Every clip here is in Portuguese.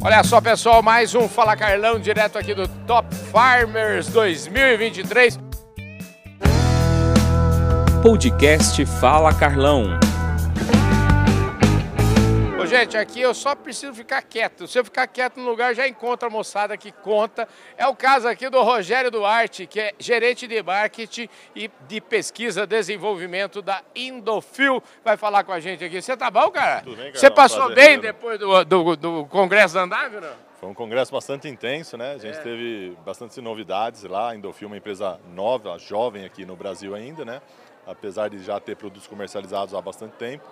Olha só, pessoal, mais um Fala Carlão direto aqui do Top Farmers 2023. Podcast Fala Carlão. Gente, aqui eu só preciso ficar quieto. Se eu ficar quieto no lugar, já encontro a moçada que conta. É o caso aqui do Rogério Duarte, que é gerente de marketing e de pesquisa e desenvolvimento da Indofil. Vai falar com a gente aqui. Você tá bom, cara? Tudo bem, cara? Você passou Prazer, bem depois do, do, do Congresso da Andável, não? Foi um congresso bastante intenso, né? A gente É. teve bastante novidades lá. A Indofil é uma empresa nova, jovem aqui no Brasil ainda, né? Apesar de já ter produtos comercializados há bastante tempo.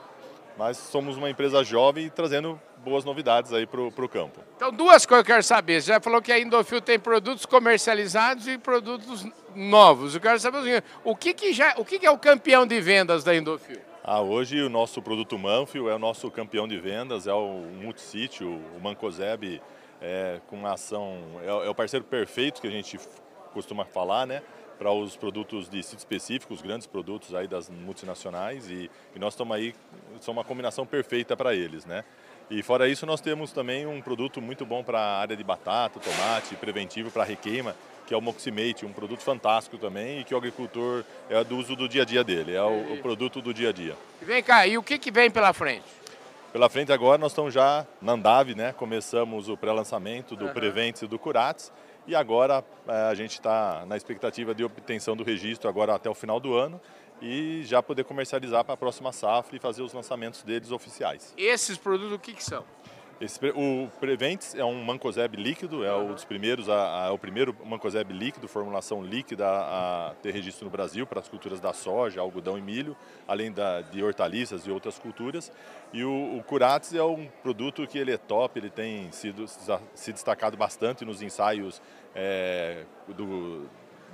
Mas somos uma empresa jovem e trazendo boas novidades aí para o campo. Então, duas coisas que eu quero saber. Você já falou que a Indofil tem produtos comercializados e produtos novos. Eu quero saber o que, que, já, o que, que é o campeão de vendas da Indofil? Ah, hoje o nosso produto Manfio é o nosso campeão de vendas, é o Multisítio, o Mancozeb, é, com ação, é, é o parceiro perfeito que a gente costuma falar, né? Para os produtos de sítio específico, os grandes produtos aí das multinacionais e, e nós estamos aí, são uma combinação perfeita para eles, né? E fora isso nós temos também um produto muito bom para a área de batata, tomate, preventivo para requeima, que é o Moximate, um produto fantástico também e que o agricultor é do uso do dia a dia dele, é o, o produto do dia a dia. Vem cá, e o que, que vem pela frente? Pela frente agora nós estamos já na Andave, né? Começamos o pré-lançamento do. Preventes e do Curates e agora eh, a gente está na expectativa de obtenção do registro agora até o final do ano e já poder comercializar para a próxima safra e fazer os lançamentos deles oficiais. Esses produtos, o que, que são? Esse o Preventes é um mancozeb líquido, é um dos primeiros, a, a- é o primeiro mancozeb líquido, formulação líquida a, a ter registro no Brasil para as culturas da soja, algodão e milho, além da, de hortaliças e outras culturas. E o, o Curates é um produto que ele é top, ele tem sido se destacado bastante nos ensaios eh, do,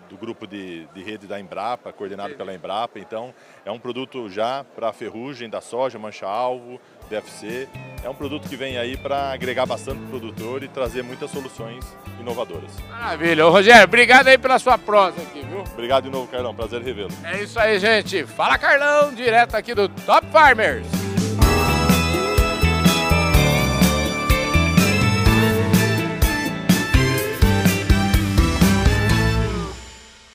do grupo de, de rede da Embrapa, coordenado pela Embrapa. Então, é um produto já para a ferrugem da soja, mancha-alvo, DFC. É um produto que vem aí para agregar bastante o produtor e trazer muitas soluções inovadoras. Maravilha. Ô, Rogério, obrigado aí pela sua prosa aqui, viu? Obrigado de novo, Carlão. Prazer revê-lo. É isso aí, gente. Fala Carlão, direto aqui do Top Farmers.